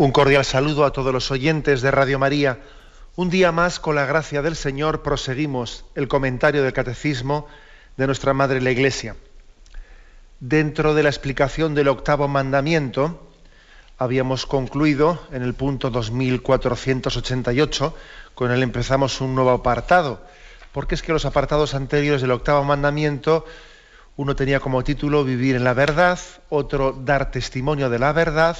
Un cordial saludo a todos los oyentes de Radio María. Un día más, con la gracia del Señor, proseguimos el comentario del Catecismo de nuestra Madre la Iglesia. Dentro de la explicación del octavo mandamiento, habíamos concluido en el punto 2488, con el empezamos un nuevo apartado, porque es que los apartados anteriores del octavo mandamiento, uno tenía como título Vivir en la verdad, otro Dar testimonio de la verdad,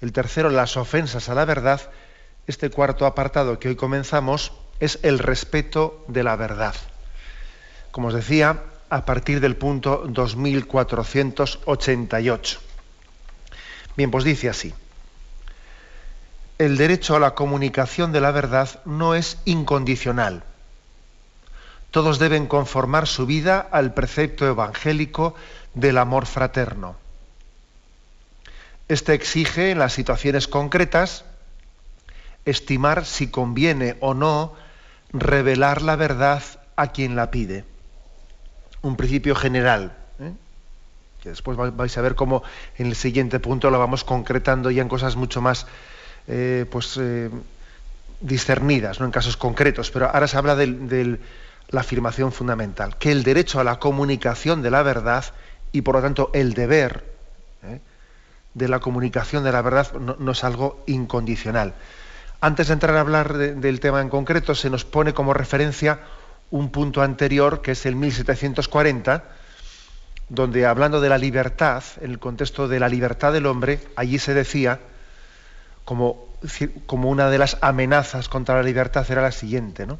el tercero, las ofensas a la verdad. Este cuarto apartado que hoy comenzamos es el respeto de la verdad. Como os decía, a partir del punto 2488. Bien, pues dice así. El derecho a la comunicación de la verdad no es incondicional. Todos deben conformar su vida al precepto evangélico del amor fraterno. Este exige en las situaciones concretas estimar si conviene o no revelar la verdad a quien la pide. Un principio general, ¿eh? que después vais a ver cómo en el siguiente punto lo vamos concretando ya en cosas mucho más eh, pues, eh, discernidas, no en casos concretos, pero ahora se habla de la afirmación fundamental, que el derecho a la comunicación de la verdad y por lo tanto el deber, de la comunicación de la verdad no, es algo incondicional. Antes de entrar a hablar del tema en concreto, se nos pone como referencia un punto anterior, que es el 1740, donde hablando de la libertad, en el contexto de la libertad del hombre, allí se decía, como, como una de las amenazas contra la libertad era la siguiente, ¿no?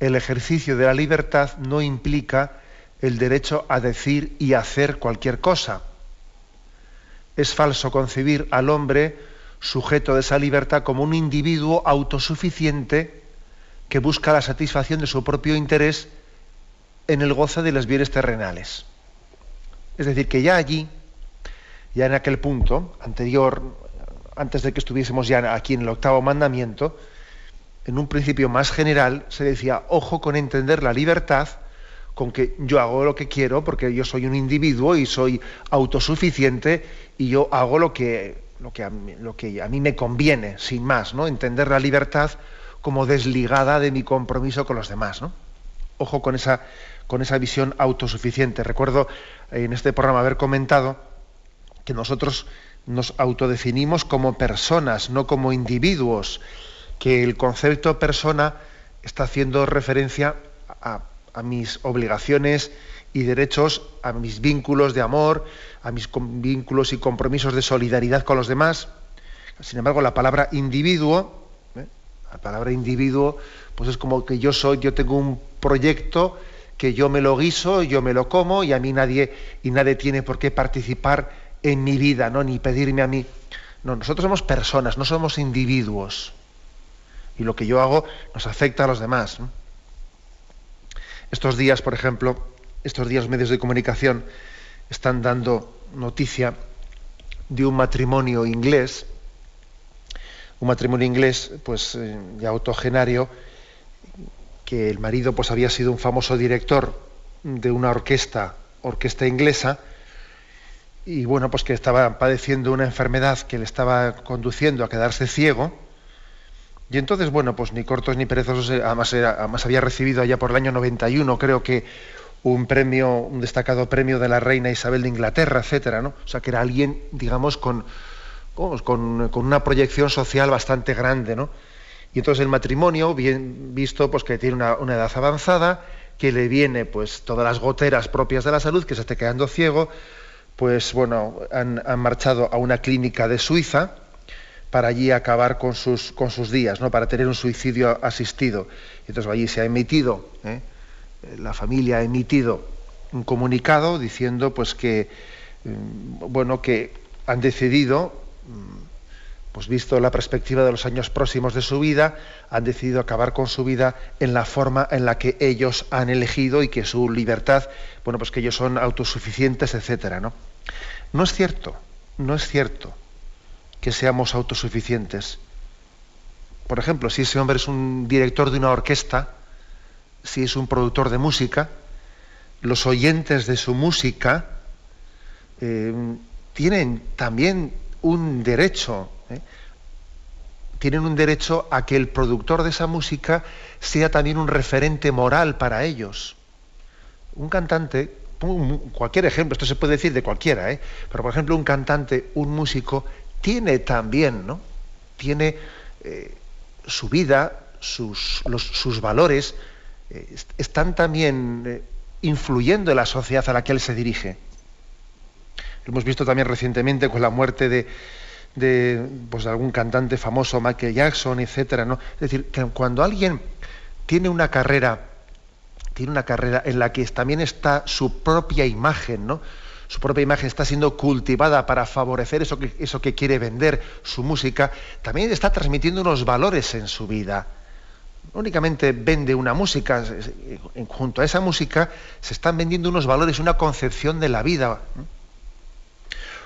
El ejercicio de la libertad no implica el derecho a decir y hacer cualquier cosa es falso concebir al hombre sujeto de esa libertad como un individuo autosuficiente que busca la satisfacción de su propio interés en el goce de los bienes terrenales. Es decir, que ya allí, ya en aquel punto anterior, antes de que estuviésemos ya aquí en el octavo mandamiento, en un principio más general se decía, ojo con entender la libertad con que yo hago lo que quiero porque yo soy un individuo y soy autosuficiente y yo hago lo que, lo que, a, mí, me conviene, sin más, ¿no? Entender la libertad como desligada de mi compromiso con los demás, ¿no? Ojo con esa, con esa visión autosuficiente. Recuerdo en este programa haber comentado que nosotros nos autodefinimos como personas, no como individuos, que el concepto persona está haciendo referencia a a mis obligaciones y derechos, a mis vínculos de amor, a mis vínculos y compromisos de solidaridad con los demás. Sin embargo, la palabra individuo, ¿eh? la palabra individuo, pues es como que yo soy, yo tengo un proyecto que yo me lo guiso, yo me lo como y a mí nadie y nadie tiene por qué participar en mi vida, no ni pedirme a mí. No, nosotros somos personas, no somos individuos. Y lo que yo hago nos afecta a los demás. Estos días, por ejemplo, estos días medios de comunicación están dando noticia de un matrimonio inglés, un matrimonio inglés, pues eh, ya autogenario, que el marido pues había sido un famoso director de una orquesta, orquesta inglesa, y bueno, pues que estaba padeciendo una enfermedad que le estaba conduciendo a quedarse ciego, y entonces, bueno, pues ni cortos ni perezosos, eh, además, además había recibido allá por el año 91, creo que un premio, un destacado premio de la reina Isabel de Inglaterra, etcétera, ¿no? O sea, que era alguien, digamos, con, con, una proyección social bastante grande, ¿no? Y entonces el matrimonio, bien visto, pues que tiene una, edad avanzada, que le viene pues todas las goteras propias de la salud, que se esté quedando ciego, pues bueno, han marchado a una clínica de Suiza, para allí acabar con sus, con sus días, ¿no? para tener un suicidio asistido. Entonces allí se ha emitido, ¿eh? la familia ha emitido un comunicado diciendo pues que mm, bueno que han decidido pues visto la perspectiva de los años próximos de su vida, han decidido acabar con su vida en la forma en la que ellos han elegido y que su libertad, bueno, pues que ellos son autosuficientes, etcétera, ¿no? No es cierto, no es cierto que seamos autosuficientes. Por ejemplo, si ese hombre es un director de una orquesta, si es un productor de música, los oyentes de su música eh, tienen también un derecho, ¿eh? tienen un derecho a que el productor de esa música sea también un referente moral para ellos. Un cantante, cualquier ejemplo, esto se puede decir de cualquiera, ¿eh? pero por ejemplo un cantante, un músico, tiene también, ¿no? Tiene eh, su vida, sus, valores, están también influyendo en la sociedad a la que él se dirige. Lo hemos visto también recientemente con la muerte de, de pues, algún cantante famoso, Michael Jackson, etcétera, ¿no? Es decir, que cuando alguien tiene una carrera, tiene una carrera en la que también está su propia imagen, ¿no? Su propia imagen está siendo cultivada para favorecer eso que, eso que quiere vender, su música, también está transmitiendo unos valores en su vida. No únicamente vende una música, junto a esa música se están vendiendo unos valores, una concepción de la vida.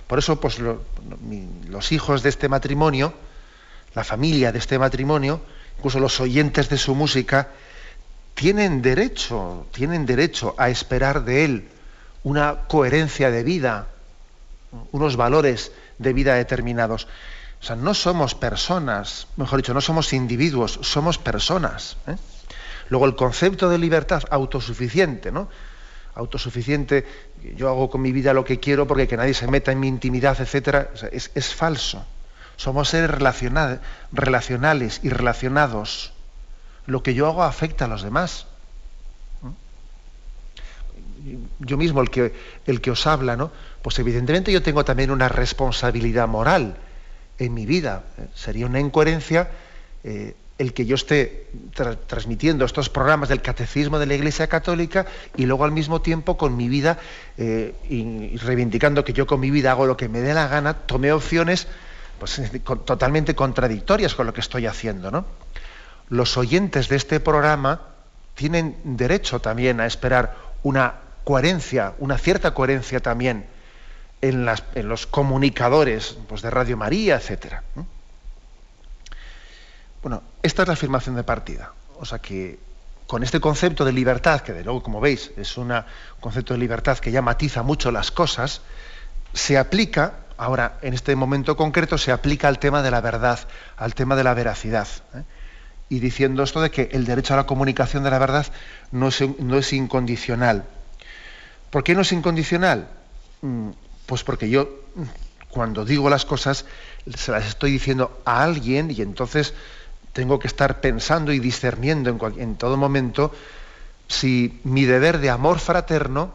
Por eso, pues los hijos de este matrimonio, la familia de este matrimonio, incluso los oyentes de su música, tienen derecho, tienen derecho a esperar de él una coherencia de vida, unos valores de vida determinados. O sea, no somos personas, mejor dicho, no somos individuos, somos personas. ¿eh? Luego el concepto de libertad autosuficiente, ¿no? autosuficiente, yo hago con mi vida lo que quiero porque que nadie se meta en mi intimidad, etcétera, es, falso. Somos seres relacionales y relacionados. Lo que yo hago afecta a los demás. Yo mismo, el que, el que os habla, ¿no? Pues evidentemente yo tengo también una responsabilidad moral en mi vida. Sería una incoherencia eh, el que yo esté transmitiendo estos programas del catecismo de la Iglesia Católica y luego al mismo tiempo con mi vida eh, y reivindicando que yo con mi vida hago lo que me dé la gana, tome opciones pues, totalmente contradictorias con lo que estoy haciendo. ¿no? Los oyentes de este programa tienen derecho también a esperar una coherencia, una cierta coherencia también en, en los comunicadores pues, de Radio María, etcétera. Bueno, esta es la afirmación de partida. O sea que con este concepto de libertad, que de luego, como veis, es un concepto de libertad que ya matiza mucho las cosas, se aplica, ahora, en este momento concreto, se aplica al tema de la verdad, al tema de la veracidad. ¿eh? Y diciendo esto de que el derecho a la comunicación de la verdad no es incondicional. ¿Por qué no es incondicional? Mm, pues porque yo, cuando digo las cosas, se las estoy diciendo a alguien y entonces tengo que estar pensando y discerniendo en, todo momento si mi deber de amor fraterno,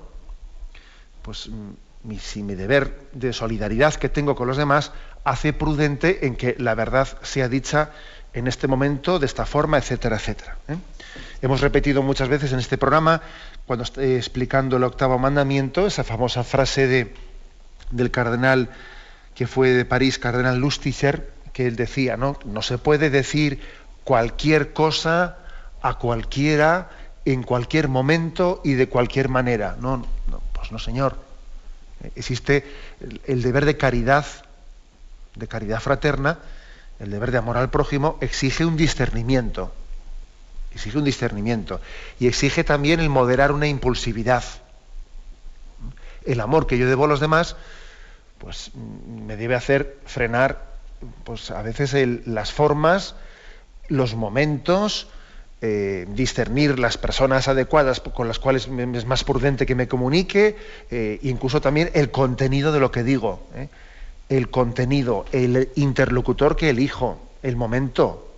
pues mm, si mi deber de solidaridad que tengo con los demás hace prudente en que la verdad sea dicha en este momento de esta forma, etcétera, etcétera. ¿eh? Hemos repetido muchas veces en este programa, cuando estoy explicando el octavo mandamiento, esa famosa frase de, del cardenal que fue de París, cardenal Lustiger, que él decía, ¿no? No se puede decir cualquier cosa a cualquiera, en cualquier momento y de cualquier manera. No, pues no, señor. Existe el, deber de caridad, de caridad fraterna, el deber de amor al prójimo, exige un discernimiento. Exige un discernimiento. Y exige también el moderar una impulsividad. El amor que yo debo a los demás, pues me debe hacer frenar pues a veces las formas, los momentos, eh, discernir las personas adecuadas con las cuales es más prudente que me comunique, eh, incluso también el contenido de lo que digo, ¿eh? El contenido, el interlocutor que elijo, el momento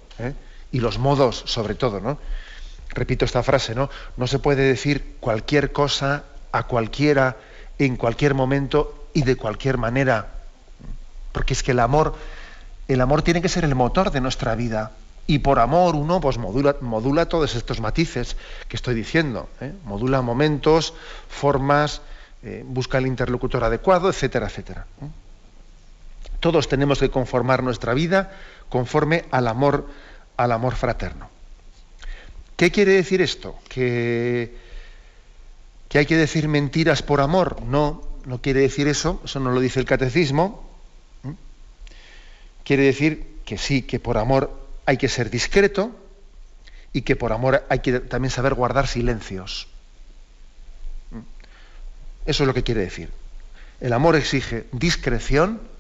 y los modos sobre todo, ¿no? Repito esta frase, ¿no? No se puede decir cualquier cosa a cualquiera en cualquier momento y de cualquier manera, porque es que el amor el amor tiene que ser el motor de nuestra vida. Y por amor uno pues modula, modula todos estos matices que estoy diciendo. ¿eh? Modula momentos, formas, eh, busca el interlocutor adecuado, etcétera, etcétera. ¿eh? Todos tenemos que conformar nuestra vida conforme al amor, al amor fraterno. ¿Qué quiere decir esto? ¿Que, ¿Que hay que decir mentiras por amor? No, no quiere decir eso, eso no lo dice el catecismo. ¿Mm? Quiere decir que sí, que por amor hay que ser discreto y que por amor hay que también saber guardar silencios. ¿Mm? Eso es lo que quiere decir. El amor exige discreción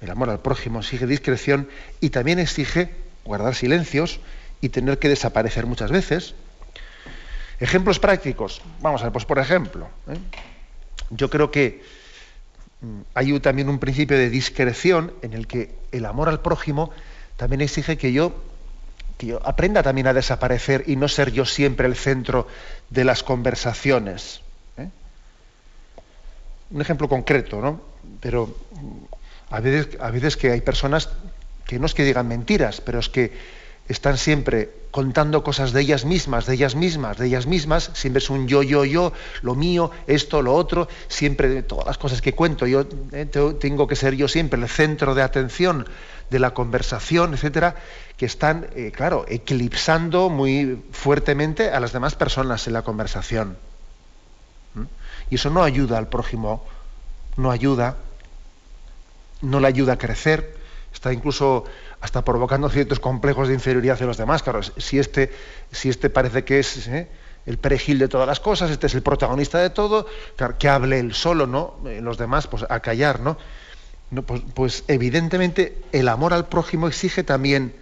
el amor al prójimo exige discreción y también exige guardar silencios y tener que desaparecer muchas veces. Ejemplos prácticos. Vamos a ver, pues por ejemplo, ¿eh? yo creo que mm, hay también un principio de discreción en el que el amor al prójimo también exige que yo, que aprenda también a desaparecer y no ser yo siempre el centro de las conversaciones. ¿eh? Un ejemplo concreto, ¿no? Pero a veces, que hay personas que no es que digan mentiras, pero es que están siempre contando cosas de ellas mismas, de ellas mismas, de ellas mismas, siempre es un yo, yo, yo, lo mío, esto, lo otro, siempre todas las cosas que cuento, yo eh, tengo que ser yo siempre el centro de atención de la conversación, etcétera, que están, eh, claro, eclipsando muy fuertemente a las demás personas en la conversación. ¿Mm? Y eso no ayuda al prójimo, no ayuda no le ayuda a crecer, está incluso hasta provocando ciertos complejos de inferioridad hacia los demás. Claro, si este, si este parece que es ¿eh? el perejil de todas las cosas, este es el protagonista de todo, que hable él solo, ¿no? Eh, los demás, pues a callar, ¿no? pues, pues, evidentemente el amor al prójimo exige también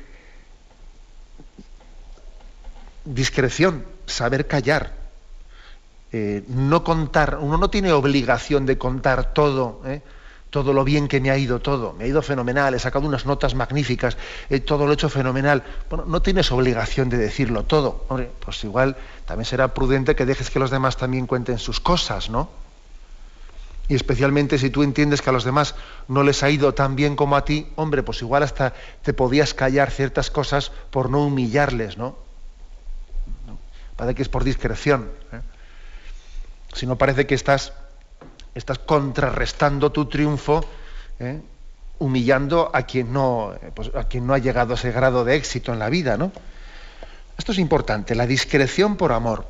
discreción, saber callar. Eh, no contar, uno no tiene obligación de contar todo, todo lo bien que me ha ido todo, me ha ido fenomenal, he sacado unas notas magníficas, todo lo he hecho fenomenal. Bueno, no tienes obligación de decirlo todo. Hombre, pues igual también será prudente que dejes que los demás también cuenten sus cosas, ¿no? Y especialmente si tú entiendes que a los demás no les ha ido tan bien como a ti, hombre, pues igual hasta te podías callar ciertas cosas por no humillarles, ¿no? Parece que es por discreción. ¿eh? Si no parece que estás estás contrarrestando tu triunfo, ¿eh? humillando a quien, no, pues, a quien no ha llegado a ese grado de éxito en la vida. ¿no? Esto es importante, la discreción por amor,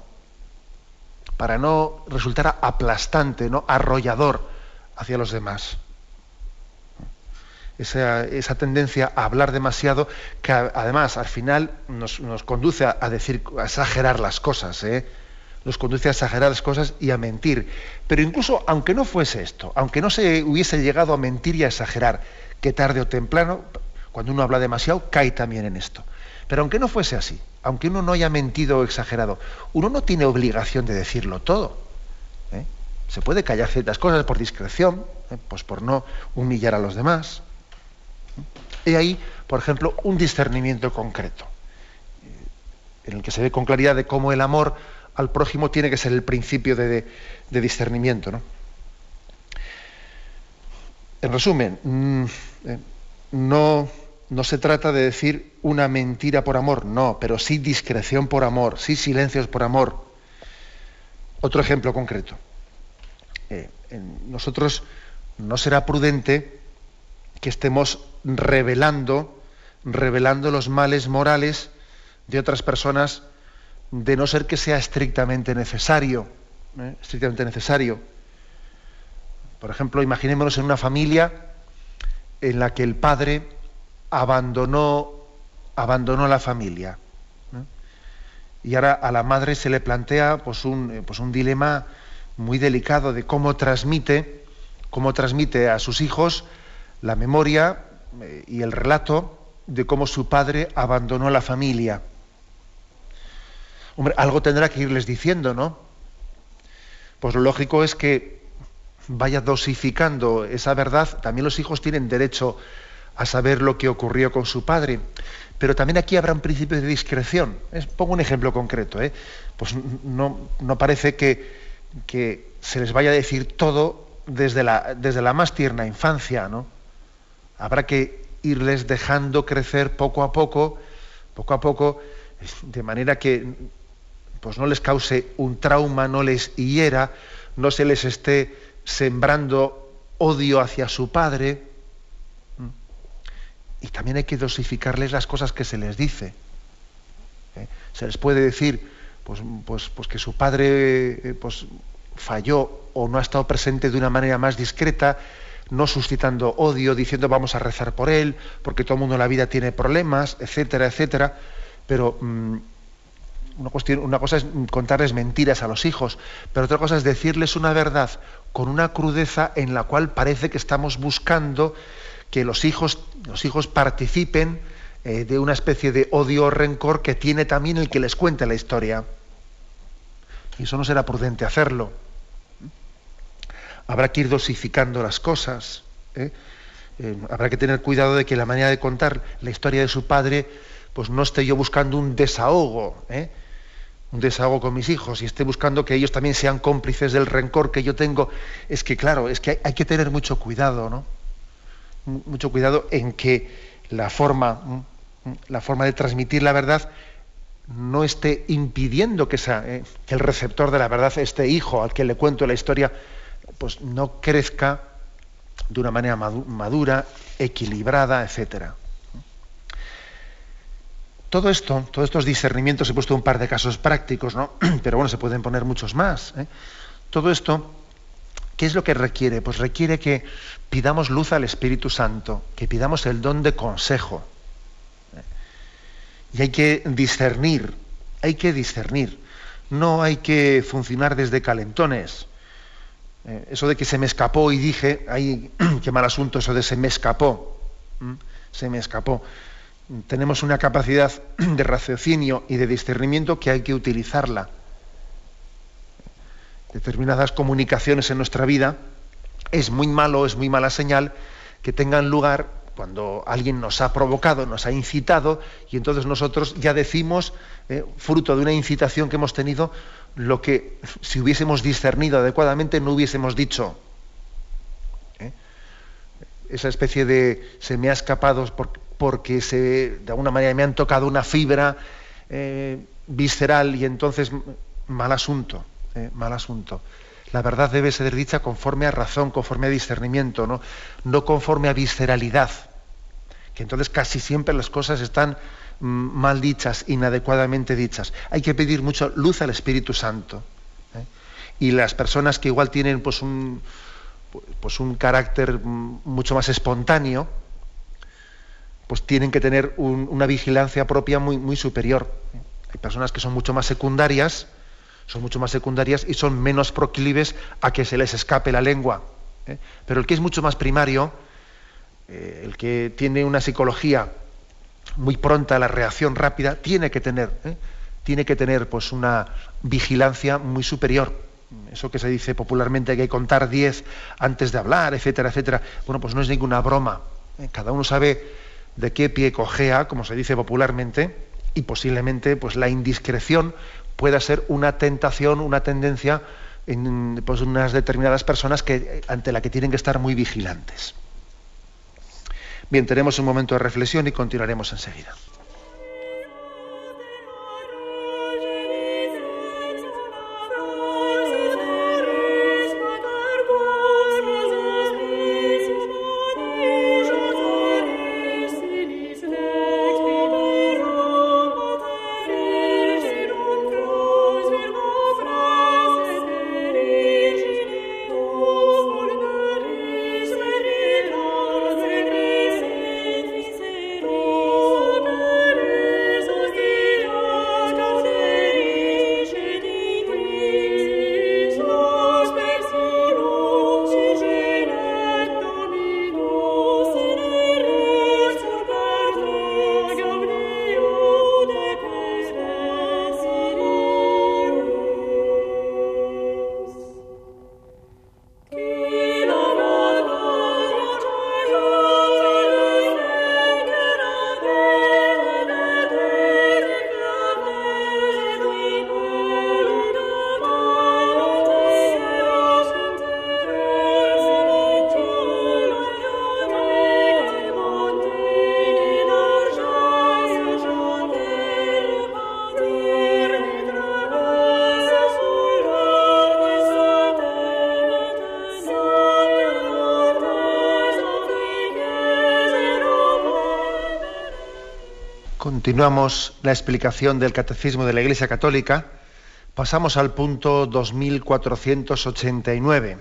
para no resultar aplastante, ¿no? arrollador hacia los demás. Esa, esa, tendencia a hablar demasiado, que además al final nos, conduce a, decir, a exagerar las cosas. ¿eh? Nos conduce a exageradas cosas y a mentir. Pero incluso aunque no fuese esto, aunque no se hubiese llegado a mentir y a exagerar, que tarde o temprano, cuando uno habla demasiado, cae también en esto. Pero aunque no fuese así, aunque uno no haya mentido o exagerado, uno no tiene obligación de decirlo todo. ¿eh? Se puede callar ciertas cosas por discreción, ¿eh? pues por no humillar a los demás. Y ahí, por ejemplo, un discernimiento concreto, eh, en el que se ve con claridad de cómo el amor al prójimo tiene que ser el principio de, discernimiento. ¿no? En resumen, mm, eh, no, no se trata de decir una mentira por amor, no, pero sí discreción por amor, sí silencios por amor. Otro ejemplo concreto. Eh, nosotros no será prudente que estemos revelando, revelando los males morales de otras personas de no ser que sea estrictamente necesario. ¿eh? Estrictamente necesario. Por ejemplo, imaginémonos en una familia en la que el padre abandonó, abandonó la familia. Y ahora a la madre se le plantea pues, un, eh, pues, un dilema muy delicado de cómo transmite, cómo transmite a sus hijos la memoria eh, y el relato de cómo su padre abandonó la familia. Hombre, algo tendrá que irles diciendo, ¿no? Pues lo lógico es que vaya dosificando esa verdad. También los hijos tienen derecho a saber lo que ocurrió con su padre. Pero también aquí habrá un principio de discreción. Pongo un ejemplo concreto. ¿eh? Pues no, no parece que, que, se les vaya a decir todo desde la, desde la más tierna infancia. ¿no? Habrá que irles dejando crecer poco a poco, poco a poco, de manera que pues no les cause un trauma, no les hiera, no se les esté sembrando odio hacia su padre. Mm. y también hay que dosificarles las cosas que se les dice. ¿eh? Se les puede decir pues, pues, pues que su padre eh, pues, falló o no ha estado presente de una manera más discreta, no suscitando odio, diciendo vamos a rezar por él, porque todo el mundo en la vida tiene problemas, etcétera, etcétera. Pero mm, una, cosa es contarles mentiras a los hijos, pero otra cosa es decirles una verdad con una crudeza en la cual parece que estamos buscando que los hijos, los hijos participen eh, de una especie de odio o rencor que tiene también el que les cuente la historia. Y eso no será prudente hacerlo. Habrá que ir dosificando las cosas. ¿eh? Eh, habrá que tener cuidado de que la manera de contar la historia de su padre, pues no esté yo buscando un desahogo, un desahogo con mis hijos y esté buscando que ellos también sean cómplices del rencor que yo tengo. Es que claro, es que hay, que tener mucho cuidado, ¿no? mucho cuidado en que la forma, la forma de transmitir la verdad no esté impidiendo que, eh, que, el receptor de la verdad, este hijo al que le cuento la historia, pues no crezca de una manera madura, equilibrada, etcétera. Todo esto, todos estos discernimientos, he puesto un par de casos prácticos, ¿no? pero bueno, se pueden poner muchos más. ¿eh? Todo esto ¿Qué es lo que requiere? Pues requiere que pidamos luz al Espíritu Santo, que pidamos el don de consejo. Y hay que discernir, hay que discernir. No hay que funcionar desde calentones. Eh, eso de que se me escapó y dije, ay, qué mal asunto eso de se me escapó. Se me escapó. Tenemos una capacidad de raciocinio y de discernimiento que hay que utilizarla determinadas comunicaciones en nuestra vida, es muy malo, es muy mala señal que tengan lugar cuando alguien nos ha provocado, nos ha incitado, y entonces nosotros ya decimos, eh, fruto de una incitación que hemos tenido, lo que si hubiésemos discernido adecuadamente no hubiésemos dicho. ¿eh? Esa especie de se me ha escapado se, de alguna manera me han tocado una fibra eh, visceral y entonces mal asunto. ¿eh? mal asunto. La verdad debe ser dicha conforme a razón, conforme a discernimiento, no, no conforme a visceralidad. Que entonces casi siempre las cosas están mm, mal dichas, inadecuadamente dichas. Hay que pedir mucho luz al Espíritu Santo. ¿eh? Y las personas que igual tienen pues, un, pues, un carácter mm, mucho más espontáneo, pues tienen que tener una vigilancia propia muy, superior. Hay personas que son mucho más secundarias, son mucho más secundarias y son menos proclives a que se les escape la lengua. ¿eh? Pero el que es mucho más primario, eh, el que tiene una psicología muy pronta a la reacción rápida, tiene que tener, ¿eh? tiene que tener pues, una vigilancia muy superior. Eso que se dice popularmente hay que contar diez antes de hablar, etcétera, etcétera. Bueno, pues no es ninguna broma. Cada uno sabe de qué pie cojea, como se dice popularmente, y posiblemente pues la indiscreción pueda ser una tentación, una tendencia en pues, unas determinadas personas que, ante la que tienen que estar muy vigilantes. Bien, tenemos un momento de reflexión y continuaremos enseguida. Continuamos la explicación del Catecismo de la Iglesia Católica. Pasamos al punto 2489.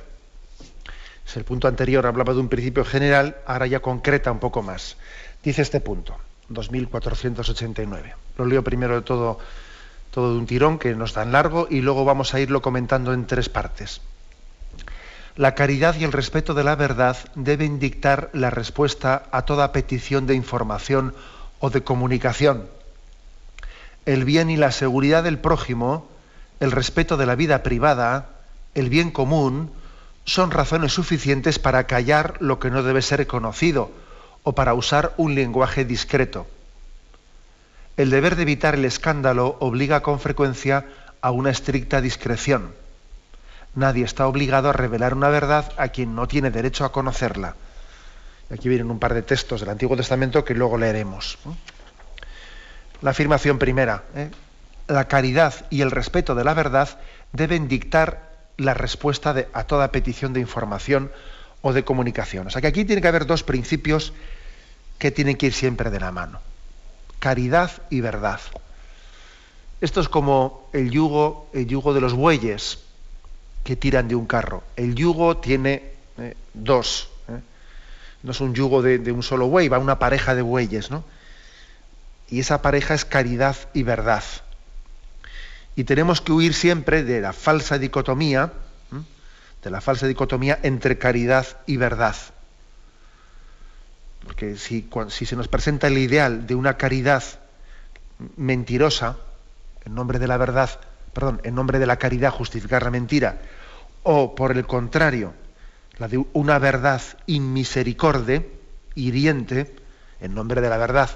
Es el punto anterior hablaba de un principio general, ahora ya concreta un poco más. Dice este punto, 2489. Lo leo primero de todo, todo de un tirón, que no es tan largo, y luego vamos a irlo comentando en tres partes. La caridad y el respeto de la verdad deben dictar la respuesta a toda petición de información o de comunicación. El bien y la seguridad del prójimo, el respeto de la vida privada, el bien común, son razones suficientes para callar lo que no debe ser conocido o para usar un lenguaje discreto. El deber de evitar el escándalo obliga con frecuencia a una estricta discreción. Nadie está obligado a revelar una verdad a quien no tiene derecho a conocerla. Aquí vienen un par de textos del Antiguo Testamento que luego leeremos. La afirmación primera, ¿eh? la caridad y el respeto de la verdad deben dictar la respuesta a toda petición de información o de comunicación. O sea que aquí tiene que haber dos principios que tienen que ir siempre de la mano. Caridad y verdad. Esto es como el yugo, el yugo de los bueyes que tiran de un carro. El yugo tiene eh, dos. No es un yugo de, de, un solo buey, va una pareja de bueyes, ¿no? Y esa pareja es caridad y verdad. Y tenemos que huir siempre de la falsa dicotomía, de la falsa dicotomía entre caridad y verdad. Porque si, si, se nos presenta el ideal de una caridad mentirosa, en nombre de la verdad, perdón, en nombre de la caridad justificar la mentira, o por el contrario, la de una verdad inmisericorde, hiriente, en nombre de la verdad,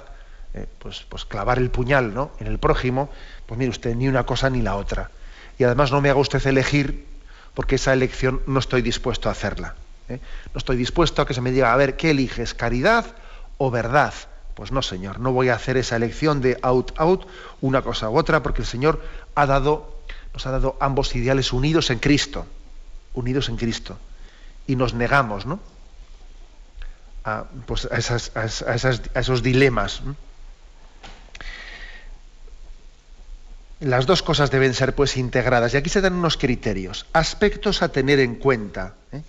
eh, pues, pues clavar el puñal ¿no? en el prójimo, pues mire usted, ni una cosa ni la otra. Y además no me haga usted elegir, porque esa elección no estoy dispuesto a hacerla. ¿eh? No estoy dispuesto a que se me diga, a ver, ¿qué eliges? ¿Caridad o verdad? Pues no, Señor, no voy a hacer esa elección de out, out, una cosa u otra, porque el Señor nos ha dado ambos ideales unidos en Cristo, unidos en Cristo. Y nos negamos, ¿no? A, pues a, esas, a, esos dilemas. Las dos cosas deben ser pues integradas y aquí se dan unos criterios, aspectos a tener en cuenta, ¿eh?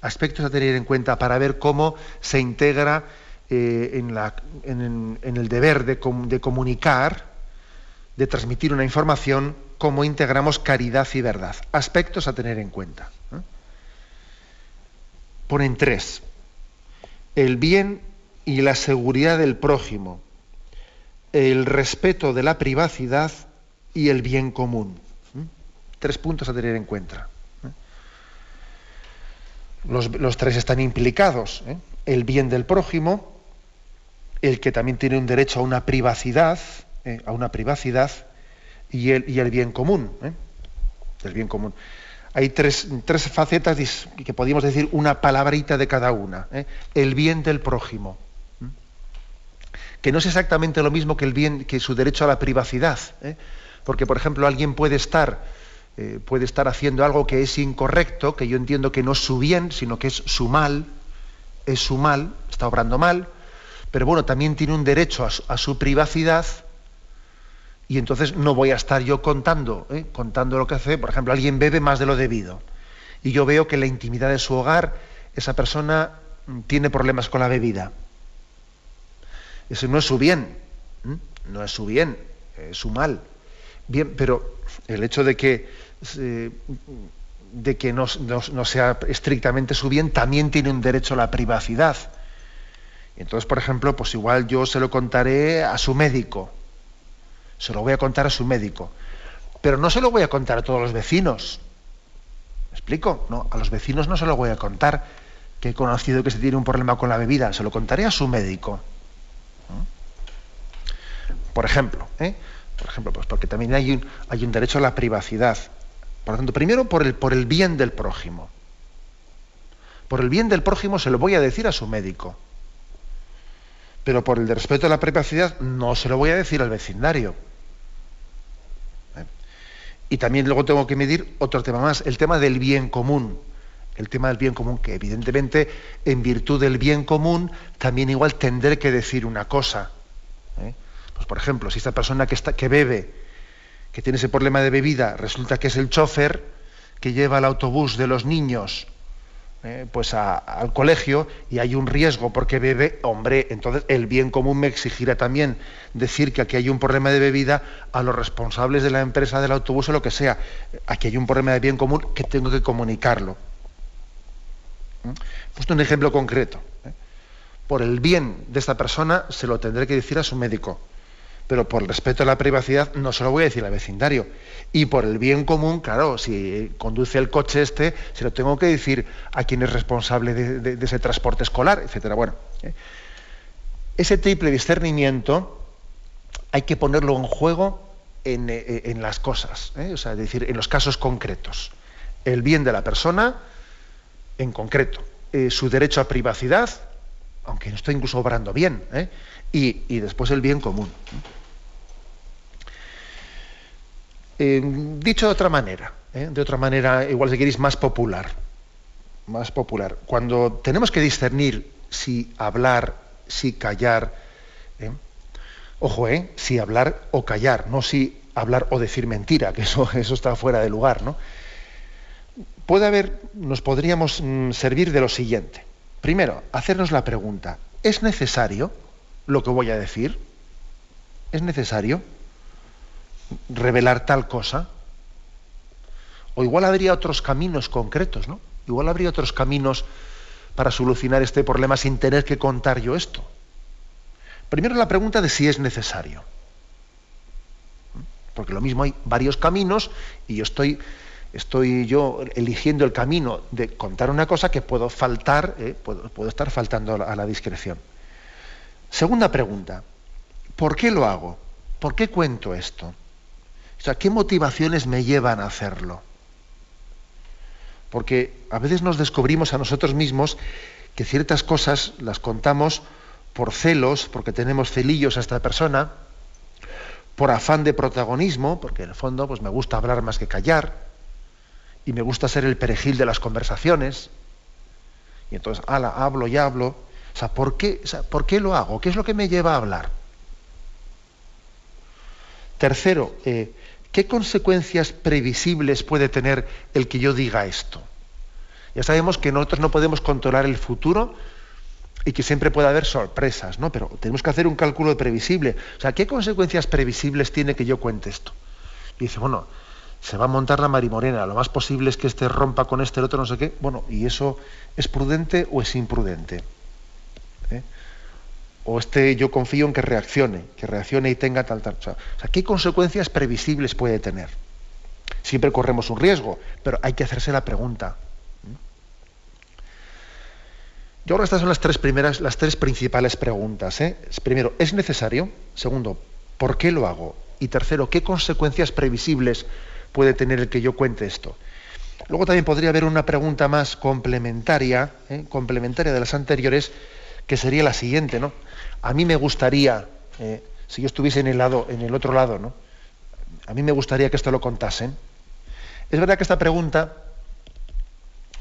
aspectos a tener en cuenta para ver cómo se integra eh, en, la, en, el deber de, de, comunicar, de transmitir una información, cómo integramos caridad y verdad. Aspectos a tener en cuenta. ¿Eh? Ponen tres. El bien y la seguridad del prójimo, el respeto de la privacidad y el bien común. Tres puntos a tener en cuenta. Los, los tres están implicados. ¿eh? El bien del prójimo, el que también tiene un derecho a una privacidad, ¿eh? a una privacidad, y el, y el bien común. ¿eh? El bien común. Hay tres, facetas que podríamos decir una palabrita de cada una. El bien del prójimo que no es exactamente lo mismo que el bien que su derecho a la privacidad. ¿eh? porque por ejemplo alguien puede estar, eh, puede estar haciendo algo que es incorrecto, que yo entiendo que no es su bien, sino que es su mal, es su mal, está obrando mal, pero bueno, también tiene un derecho a su, privacidad y entonces no voy a estar yo contando, ¿eh? contando lo que hace, por ejemplo, alguien bebe más de lo debido y yo veo que en la intimidad de su hogar esa persona mm, tiene problemas con la bebida. Eso no es su bien, no es su bien, es su mal. Bien, pero el hecho de que, de que no, sea estrictamente su bien también tiene un derecho a la privacidad. Entonces, por ejemplo, pues igual yo se lo contaré a su médico. Se lo voy a contar a su médico. Pero no se lo voy a contar a todos los vecinos. ¿Me explico? No, a los vecinos no se lo voy a contar que he conocido que se tiene un problema con la bebida. Se lo contaré a su médico. Por ejemplo, ¿eh? Por ejemplo, pues porque también hay un, hay un derecho a la privacidad. Por lo tanto, primero por el, por el bien del prójimo. Por el bien del prójimo se lo voy a decir a su médico. Pero por el respeto a la privacidad no se lo voy a decir al vecindario. ¿Eh? Y también luego tengo que medir otro tema más, el tema del bien común. El tema del bien común, que evidentemente en virtud del bien común también igual tendré que decir una cosa. ¿eh? Pues por ejemplo, si esta persona que, está, que bebe, que tiene ese problema de bebida, resulta que es el chofer que lleva el autobús de los niños eh, pues al colegio y hay un riesgo porque bebe, hombre, entonces el bien común me exigirá también decir que aquí hay un problema de bebida a los responsables de la empresa del autobús o lo que sea. Aquí hay un problema de bien común que tengo que comunicarlo. ¿Mm? Puesto un ejemplo concreto. ¿eh? Por el bien de esta persona se lo tendré que decir a su médico pero por respeto a la privacidad no se lo voy a decir al vecindario. Y por el bien común, claro, si conduce el coche este, se lo tengo que decir a quien es responsable de, ese transporte escolar, etcétera. Bueno, ¿eh? ese triple discernimiento hay que ponerlo en juego en, eh, las cosas, ¿eh? o sea, es decir, en los casos concretos. El bien de la persona en concreto, su derecho a privacidad, aunque no estoy incluso obrando bien, y, después el bien común. Dicho de otra manera, ¿eh? de otra manera, igual si queréis, más popular. Más popular. Cuando tenemos que discernir si hablar, si callar, ¿eh? ojo, ¿eh? si hablar o callar, no si hablar o decir mentira, que eso, eso está fuera de lugar, ¿no? Puede haber, nos podríamos mm, servir de lo siguiente. Primero, hacernos la pregunta, ¿es necesario lo que voy a decir? ¿Es necesario? Revelar tal cosa. O igual habría otros caminos concretos, ¿no? Igual habría otros caminos para solucionar este problema sin tener que contar yo esto. Primero la pregunta de si es necesario. Porque lo mismo hay varios caminos y yo estoy, yo eligiendo el camino de contar una cosa que puedo faltar, ¿eh? puedo estar faltando a la discreción. Segunda pregunta, ¿por qué lo hago? ¿Por qué cuento esto? O sea, ¿qué motivaciones me llevan a hacerlo? Porque a veces nos descubrimos a nosotros mismos que ciertas cosas las contamos por celos, porque tenemos celillos a esta persona, por afán de protagonismo, porque en el fondo pues, me gusta hablar más que callar, y me gusta ser el perejil de las conversaciones, y entonces, ala, hablo y hablo. O sea, ¿por qué, ¿por qué lo hago? ¿Qué es lo que me lleva a hablar? Tercero, eh, ¿qué consecuencias previsibles puede tener el que yo diga esto? Ya sabemos que nosotros no podemos controlar el futuro y que siempre puede haber sorpresas, ¿no? Pero tenemos que hacer un cálculo previsible. O sea, ¿qué consecuencias previsibles tiene que yo cuente esto? Y dice, bueno, se va a montar la marimorena, lo más posible es que este rompa con este, el otro no sé qué. Bueno, ¿y eso es prudente o es imprudente? O este yo confío en que reaccione, que reaccione y tenga tal, tal. O sea, ¿qué consecuencias previsibles puede tener? Siempre corremos un riesgo, pero hay que hacerse la pregunta. Yo que estas son las tres primeras, las tres principales preguntas. ¿eh? Primero, ¿es necesario? Segundo, ¿por qué lo hago? Y tercero, ¿qué consecuencias previsibles puede tener el que yo cuente esto? Luego también podría haber una pregunta más complementaria, ¿eh? complementaria de las anteriores, que sería la siguiente, ¿no? A mí me gustaría, eh, si yo estuviese en el, lado, en el otro lado, ¿no? A mí me gustaría que esto lo contasen. Es verdad que esta pregunta,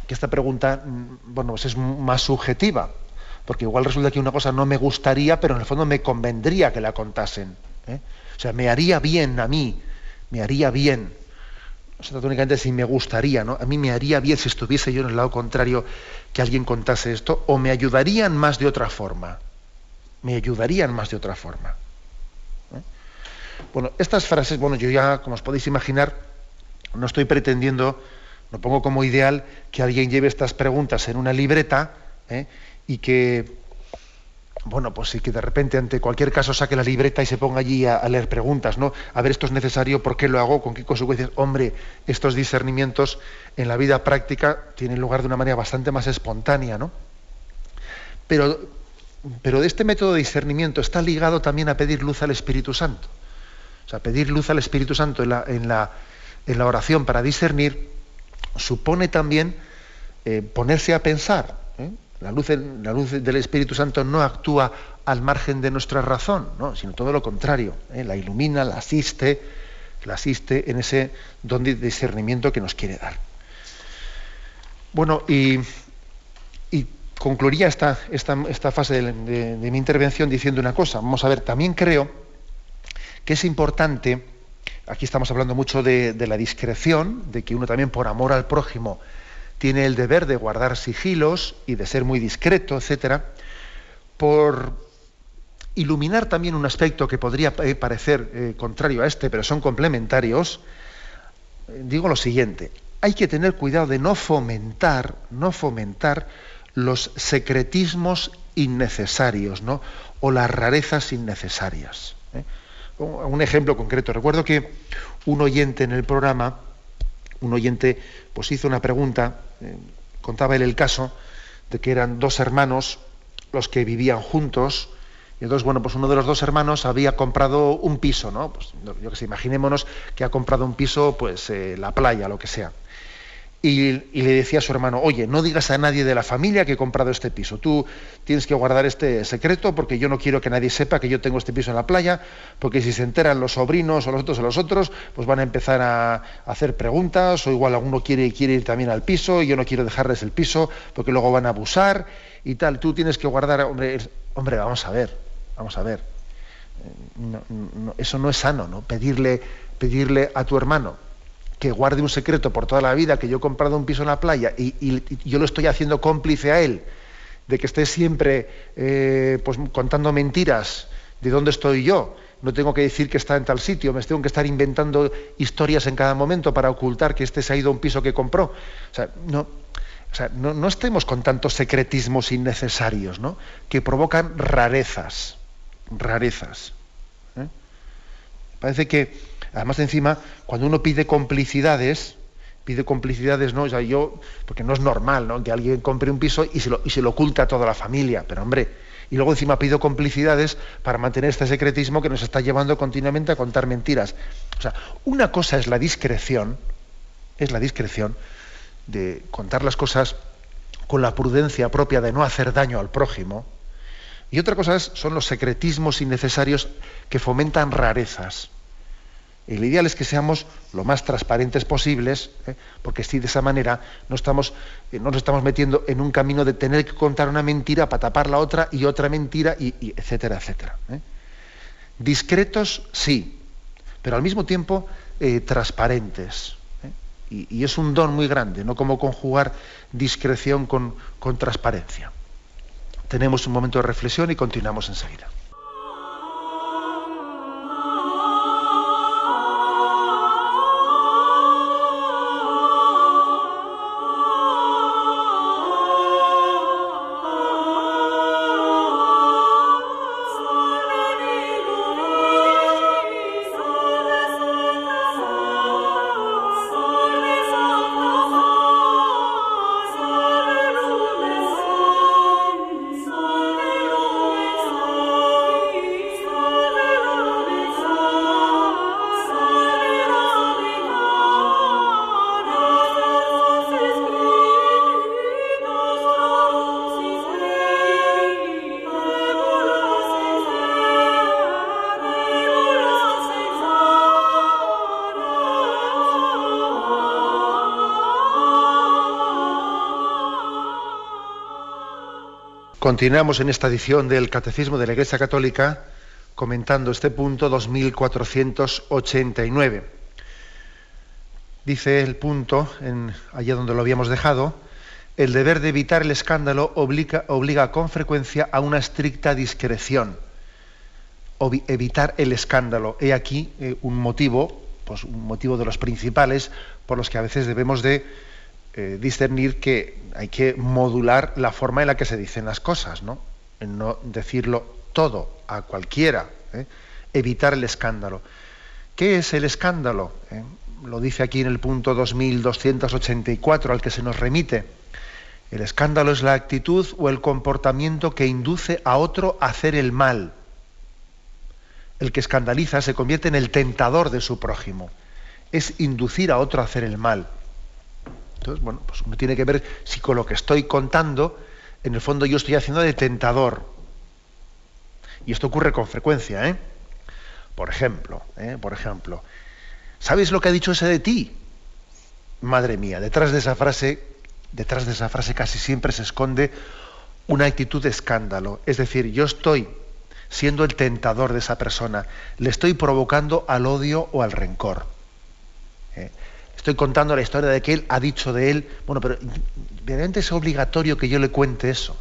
que esta pregunta, mm, bueno, pues es más subjetiva, porque igual resulta que una cosa no me gustaría, pero en el fondo me convendría que la contasen. ¿eh? O sea, me haría bien a mí, me haría bien. O sea, únicamente si me gustaría, ¿no? A mí me haría bien si estuviese yo en el lado contrario que alguien contase esto, o me ayudarían más de otra forma me ayudarían más de otra forma. ¿Eh? Bueno, estas frases, bueno, yo ya, como os podéis imaginar, no estoy pretendiendo, no pongo como ideal que alguien lleve estas preguntas en una libreta ¿eh? y que, bueno, pues sí que de repente ante cualquier caso saque la libreta y se ponga allí a, leer preguntas, ¿no? A ver, esto es necesario, ¿por qué lo hago? ¿Con qué consecuencias? Hombre, estos discernimientos en la vida práctica tienen lugar de una manera bastante más espontánea, ¿no? Pero pero este método de discernimiento está ligado también a pedir luz al Espíritu Santo. O sea, pedir luz al Espíritu Santo en la, oración para discernir supone también eh, ponerse a pensar. La, luz, la, luz, del Espíritu Santo no actúa al margen de nuestra razón, sino todo lo contrario. ¿eh? La ilumina, la asiste, la asiste en ese don de discernimiento que nos quiere dar. Bueno, y concluiría esta, esta, esta fase de, mi intervención diciendo una cosa. Vamos a ver, también creo que es importante, aquí estamos hablando mucho de, la discreción, de que uno también por amor al prójimo tiene el deber de guardar sigilos y de ser muy discreto, etcétera, por iluminar también un aspecto que podría eh, parecer eh, contrario a este, pero son complementarios, eh, digo lo siguiente: hay que tener cuidado de no fomentar, no fomentar los secretismos innecesarios, ¿no? o las rarezas innecesarias. Un ejemplo concreto. Recuerdo que un oyente en el programa, un oyente, pues hizo una pregunta, eh, contaba él el caso de que eran dos hermanos los que vivían juntos, y entonces, bueno, pues uno de los dos hermanos había comprado un piso, ¿no? Pues, yo que sé, imaginémonos que ha comprado un piso, pues eh, la playa, lo que sea y, le decía a su hermano, oye, no digas a nadie de la familia que he comprado este piso. Tú tienes que guardar este secreto porque yo no quiero que nadie sepa que yo tengo este piso en la playa, porque si se enteran los sobrinos o los otros o los otros, pues van a empezar a, hacer preguntas, o igual alguno quiere, quiere ir también al piso, y yo no quiero dejarles el piso porque luego van a abusar y tal. Tú tienes que guardar, hombre, hombre vamos a ver, vamos a ver. Eh, eso no es sano, ¿no? Pedirle, pedirle a tu hermano que guarde un secreto por toda la vida, que yo he comprado un piso en la playa y, yo lo estoy haciendo cómplice a él, de que esté siempre eh, pues, contando mentiras de dónde estoy yo. No tengo que decir que está en tal sitio, me tengo que estar inventando historias en cada momento para ocultar que este se ha ido a un piso que compró. O sea, no, no, estemos con tantos secretismos innecesarios, ¿no? que provocan rarezas, rarezas. ¿eh? Parece que Además, encima, cuando uno pide complicidades, pide complicidades, ¿no? O yo, porque no es normal, ¿no? Que alguien compre un piso y se lo, y se lo oculta a toda la familia, pero hombre, y luego encima pido complicidades para mantener este secretismo que nos está llevando continuamente a contar mentiras. O sea, una cosa es la discreción, es la discreción de contar las cosas con la prudencia propia de no hacer daño al prójimo, y otra cosa son los secretismos innecesarios que fomentan rarezas. El ideal es que seamos lo más transparentes posibles, ¿eh? porque si de esa manera no, estamos, eh, no nos estamos metiendo en un camino de tener que contar una mentira para tapar la otra y otra mentira, y, etcétera, etcétera. ¿eh? Discretos, sí, pero al mismo tiempo transparentes. Y, es un don muy grande, no como conjugar discreción con, con transparencia. Tenemos un momento de reflexión y continuamos enseguida. Continuamos en esta edición del Catecismo de la Iglesia Católica comentando este punto 2489. Dice el punto, allá donde lo habíamos dejado, el deber de evitar el escándalo obliga, obliga con frecuencia a una estricta discreción. evitar el escándalo. He aquí eh, un motivo, pues un motivo de los principales por los que a veces debemos de eh, discernir que hay que modular la forma en la que se dicen las cosas, ¿no? No decirlo todo a cualquiera, ¿eh? evitar el escándalo. ¿Qué es el escándalo? ¿Eh? Lo dice aquí en el punto 2284 al que se nos remite. El escándalo es la actitud o el comportamiento que induce a otro a hacer el mal. El que escandaliza se convierte en el tentador de su prójimo. Es inducir a otro a hacer el mal. Entonces, bueno, pues uno tiene que ver si con lo que estoy contando, en el fondo yo estoy haciendo de tentador. Y esto ocurre con frecuencia, ¿eh? Por ejemplo, ¿eh? por ejemplo, ¿sabes lo que ha dicho ese de ti? Madre mía, detrás de esa frase, detrás de esa frase casi siempre se esconde una actitud de escándalo. Es decir, yo estoy siendo el tentador de esa persona, le estoy provocando al odio o al rencor. Estoy contando la historia de que él ha dicho de él, bueno, pero realmente es obligatorio que yo le cuente eso.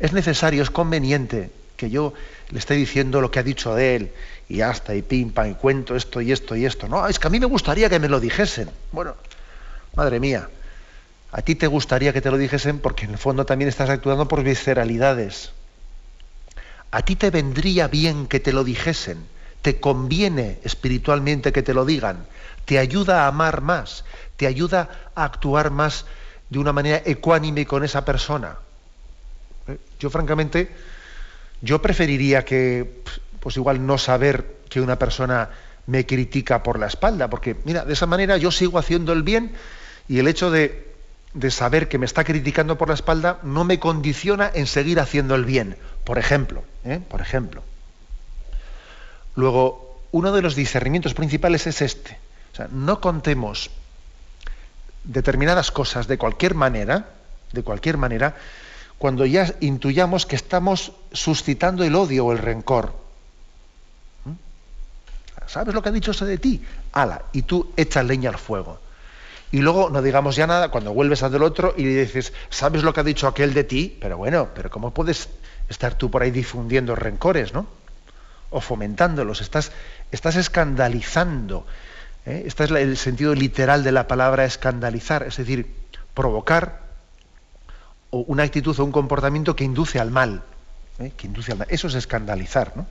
Es necesario, es conveniente que yo le esté diciendo lo que ha dicho de él y hasta y pim pam y cuento esto y esto y esto. No, es que a mí me gustaría que me lo dijesen. Bueno, madre mía, a ti te gustaría que te lo dijesen porque en el fondo también estás actuando por visceralidades. A ti te vendría bien que te lo dijesen, te conviene espiritualmente que te lo digan, te ayuda a amar más, te ayuda a actuar más de una manera ecuánime con esa persona. ¿Eh? Yo francamente, yo preferiría que, pues igual no saber que una persona me critica por la espalda, porque mira, de esa manera yo sigo haciendo el bien y el hecho de, de saber que me está criticando por la espalda no me condiciona en seguir haciendo el bien, por ejemplo, ¿eh? por ejemplo. Luego, uno de los discernimientos principales es este. O sea, no contemos determinadas cosas de cualquier manera, de cualquier manera, cuando ya intuyamos que estamos suscitando el odio o el rencor. ¿Mm? ¿Sabes lo que ha dicho ese de ti? Ala, y tú echas leña al fuego. Y luego no digamos ya nada cuando vuelves al del otro y dices, ¿sabes lo que ha dicho aquel de ti? Pero bueno, pero ¿cómo puedes estar tú por ahí difundiendo rencores, ¿no? O fomentándolos, estás, estás escandalizando. ¿Eh? Este es el sentido literal de la palabra escandalizar, es decir, provocar una actitud o un comportamiento que induce al mal. ¿eh? Que induce al mal. Eso es escandalizar, ¿no?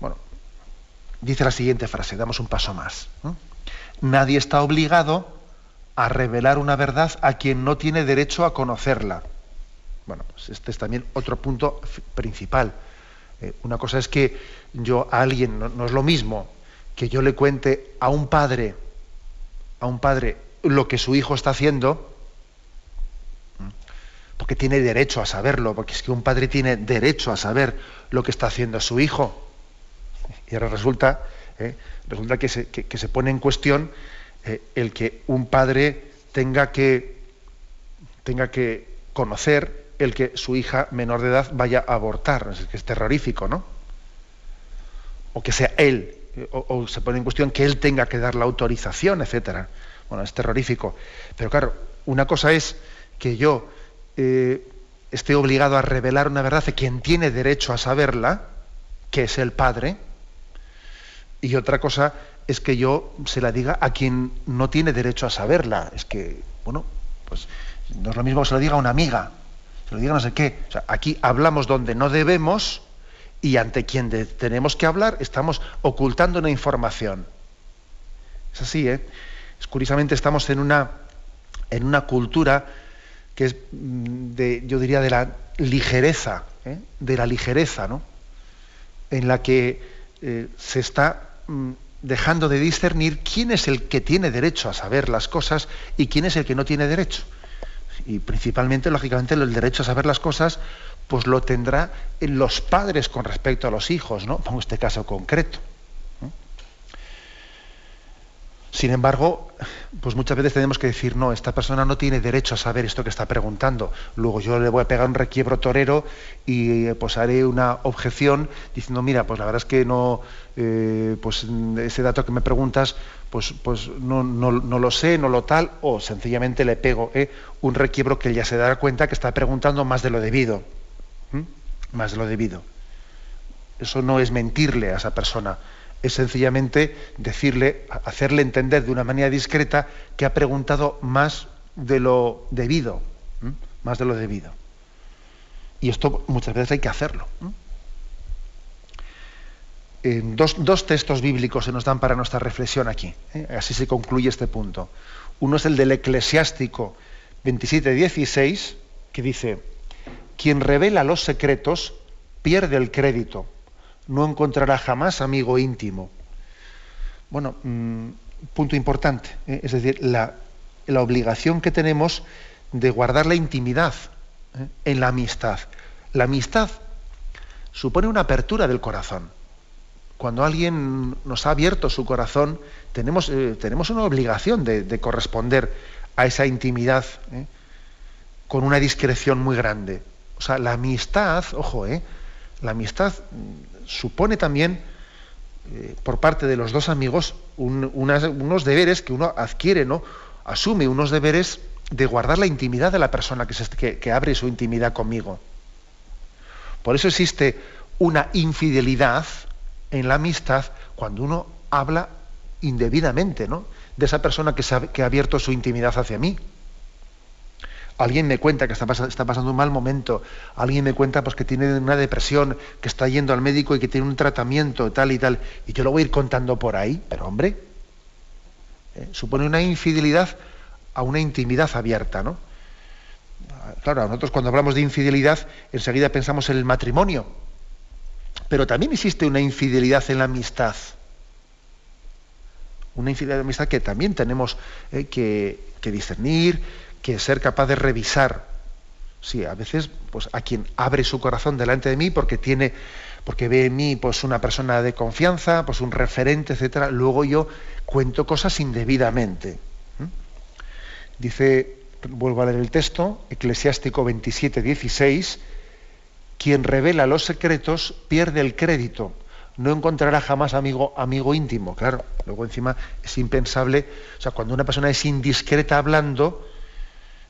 Bueno, dice la siguiente frase, damos un paso más. Nadie está obligado a revelar una verdad a quien no tiene derecho a conocerla. Bueno, pues este es también otro punto principal. Eh, una cosa es que yo a alguien, no, es lo mismo que yo le cuente a un padre, a un padre lo que su hijo está haciendo, porque tiene derecho a saberlo, porque es que un padre tiene derecho a saber lo que está haciendo su hijo. Y ahora resulta ¿eh? resulta que se, se, pone en cuestión eh, el que un padre tenga que, tenga que conocer el que su hija menor de edad vaya a abortar. Es que es terrorífico, ¿no? O que sea él, eh, o, se pone en cuestión que él tenga que dar la autorización, etcétera. Bueno, es terrorífico. Pero claro, una cosa es que yo esté obligado a revelar una verdad de quien tiene derecho a saberla, que es el padre, y otra cosa es que yo se la diga a quien no tiene derecho a saberla. Es que, bueno, pues no es lo mismo que se lo diga a una amiga, se lo diga no sé qué. O sea, aquí hablamos donde no debemos y ante quien tenemos que hablar estamos ocultando una información. Es así, ¿eh? Es, curiosamente estamos en una, en una cultura que es, mm, de, yo diría, de la ligereza, ¿eh? de la ligereza, ¿no? En la que eh, se está Mm, dejando de discernir quién es el que tiene derecho a saber las cosas y quién es el que no tiene derecho. Y principalmente, lógicamente, el derecho a saber las cosas, pues lo tendrá los padres con respecto a los hijos, ¿no? Pongo este caso concreto. Sin embargo, pues muchas veces tenemos que decir, no, esta persona no tiene derecho a saber esto que está preguntando. Luego yo le voy a pegar un requiebro torero y eh, pues haré una objeción diciendo, mira, pues la verdad es que no, eh, pues ese dato que me preguntas, pues, pues no, lo sé, no lo tal, o sencillamente le pego eh, un requiebro que ya se dará cuenta que está preguntando más de lo debido. Más de lo debido. Eso no es mentirle a esa persona es sencillamente decirle, hacerle entender de una manera discreta que ha preguntado más de lo debido, más de lo debido. Y esto muchas veces hay que hacerlo. dos, textos bíblicos se nos dan para nuestra reflexión aquí. ¿eh? Así se concluye este punto. Uno es el del eclesiástico 27.16, que dice, quien revela los secretos pierde el crédito no encontrará jamás amigo íntimo. Bueno, mm, punto importante, ¿eh? es decir, la, obligación que tenemos de guardar la intimidad ¿eh? en la amistad. La amistad supone una apertura del corazón. Cuando alguien nos ha abierto su corazón, tenemos, eh, tenemos una obligación de, corresponder a esa intimidad con una discreción muy grande. O sea, la amistad, ojo, ¿eh? la amistad supone también, eh, por parte de los dos amigos, unos deberes que uno adquiere, ¿no? Asume unos deberes de guardar la intimidad de la persona que, abre su intimidad conmigo. Por eso existe una infidelidad en la amistad cuando uno habla indebidamente, ¿no? De esa persona que ha abierto su intimidad hacia mí alguien me cuenta que está, pasando un mal momento, alguien me cuenta pues, que tiene una depresión, que está yendo al médico y que tiene un tratamiento tal y tal, y yo lo voy a ir contando por ahí, pero hombre, ¿eh? supone una infidelidad a una intimidad abierta, ¿no? Claro, nosotros cuando hablamos de infidelidad enseguida pensamos en el matrimonio, pero también existe una infidelidad en la amistad. Una infidelidad en la amistad que también tenemos eh, que, que discernir, que ser capaz de revisar. Sí, a veces, pues a quien abre su corazón delante de mí porque tiene, porque ve en mí pues una persona de confianza, pues un referente, etcétera, luego yo cuento cosas indebidamente. Dice, vuelvo a leer el texto, Eclesiástico 27, 16, quien revela los secretos pierde el crédito, no encontrará jamás amigo, amigo íntimo. Claro, luego encima es impensable, o sea, cuando una persona es indiscreta hablando,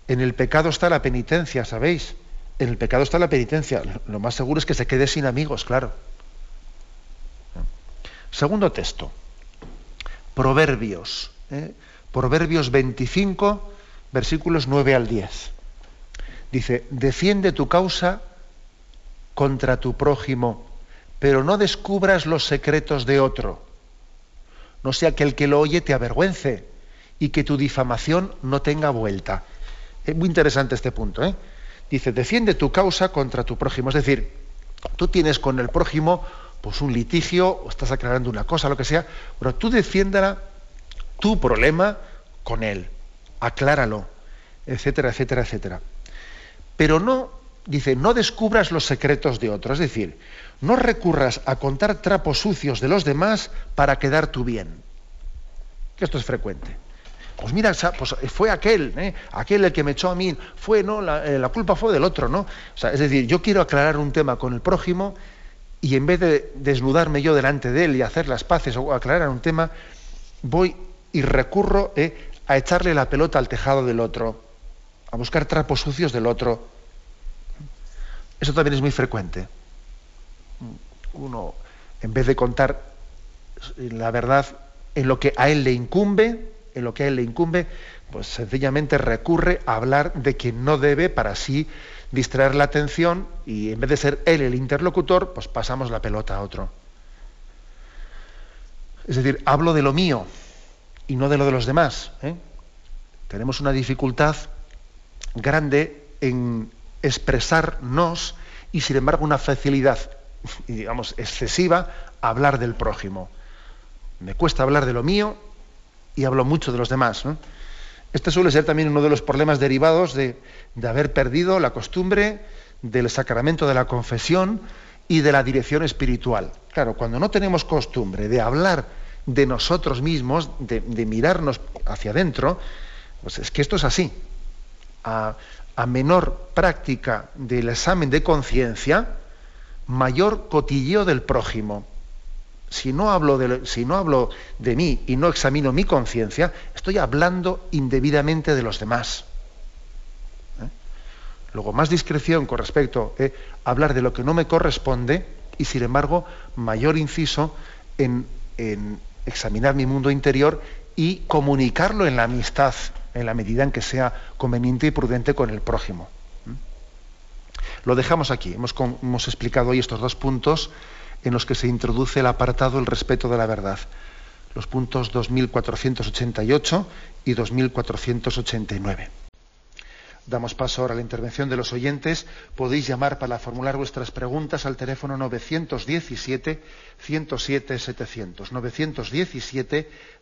en el pecado está la penitencia, ¿sabéis? En el pecado está la penitencia. Lo más seguro es que se quede sin amigos, claro. Segundo texto. Proverbios. ¿eh? Proverbios 25, versículos 9 al 10. Dice, defiende tu causa contra tu prójimo, pero no descubras los secretos de otro. No sea que el que lo oye te avergüence y que tu difamación no tenga vuelta. Es muy interesante este punto. ¿eh? Dice, defiende tu causa contra tu prójimo. Es decir, tú tienes con el prójimo pues un litigio, o estás aclarando una cosa, lo que sea, pero tú defiéndala tu problema con él, acláralo, etcétera, etcétera, etcétera. Pero no, dice, no descubras los secretos de otros, es decir, no recurras a contar trapos sucios de los demás para quedar tu bien. Esto es frecuente pues mira, pues fue aquel, ¿eh? aquel el que me echó a mí, fue, ¿no? Eh, la, culpa fue del otro, ¿no? es decir, yo quiero aclarar un tema con el prójimo y en vez de desnudarme yo delante de él y hacer las paces o aclarar un tema, voy y recurro ¿eh? a echarle la pelota al tejado del otro, a buscar trapos sucios del otro. Eso también es muy frecuente. Uno, en vez de contar la verdad en lo que a él le incumbe, en lo que a él le incumbe, pues sencillamente recurre a hablar de quien no debe para así distraer la atención y en vez de ser él el interlocutor, pues pasamos la pelota a otro. Es decir, hablo de lo mío y no de lo de los demás. ¿eh? Tenemos una dificultad grande en expresarnos y sin embargo una facilidad, digamos, excesiva a hablar del prójimo. Me cuesta hablar de lo mío y hablo mucho de los demás. Este suele ser también uno de los problemas derivados de, haber perdido la costumbre del sacramento de la confesión y de la dirección espiritual. Claro, cuando no tenemos costumbre de hablar de nosotros mismos, de, mirarnos hacia adentro, pues es que esto es así. A, a menor práctica del examen de conciencia, mayor cotilleo del prójimo si no hablo de, si no hablo de mí y no examino mi conciencia, estoy hablando indebidamente de los demás. ¿Eh? Luego, más discreción con respecto a eh, hablar de lo que no me corresponde y, sin embargo, mayor inciso en, examinar mi mundo interior y comunicarlo en la amistad, en la medida en que sea conveniente y prudente con el prójimo. ¿Eh? Lo dejamos aquí. Hemos, hemos explicado hoy estos dos puntos en los que se introduce el apartado el respeto de la verdad, los puntos 2488 y 2489. Damos paso ahora a la intervención de los oyentes. Podéis llamar para formular vuestras preguntas al teléfono 917-107-700.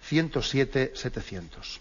917-107-700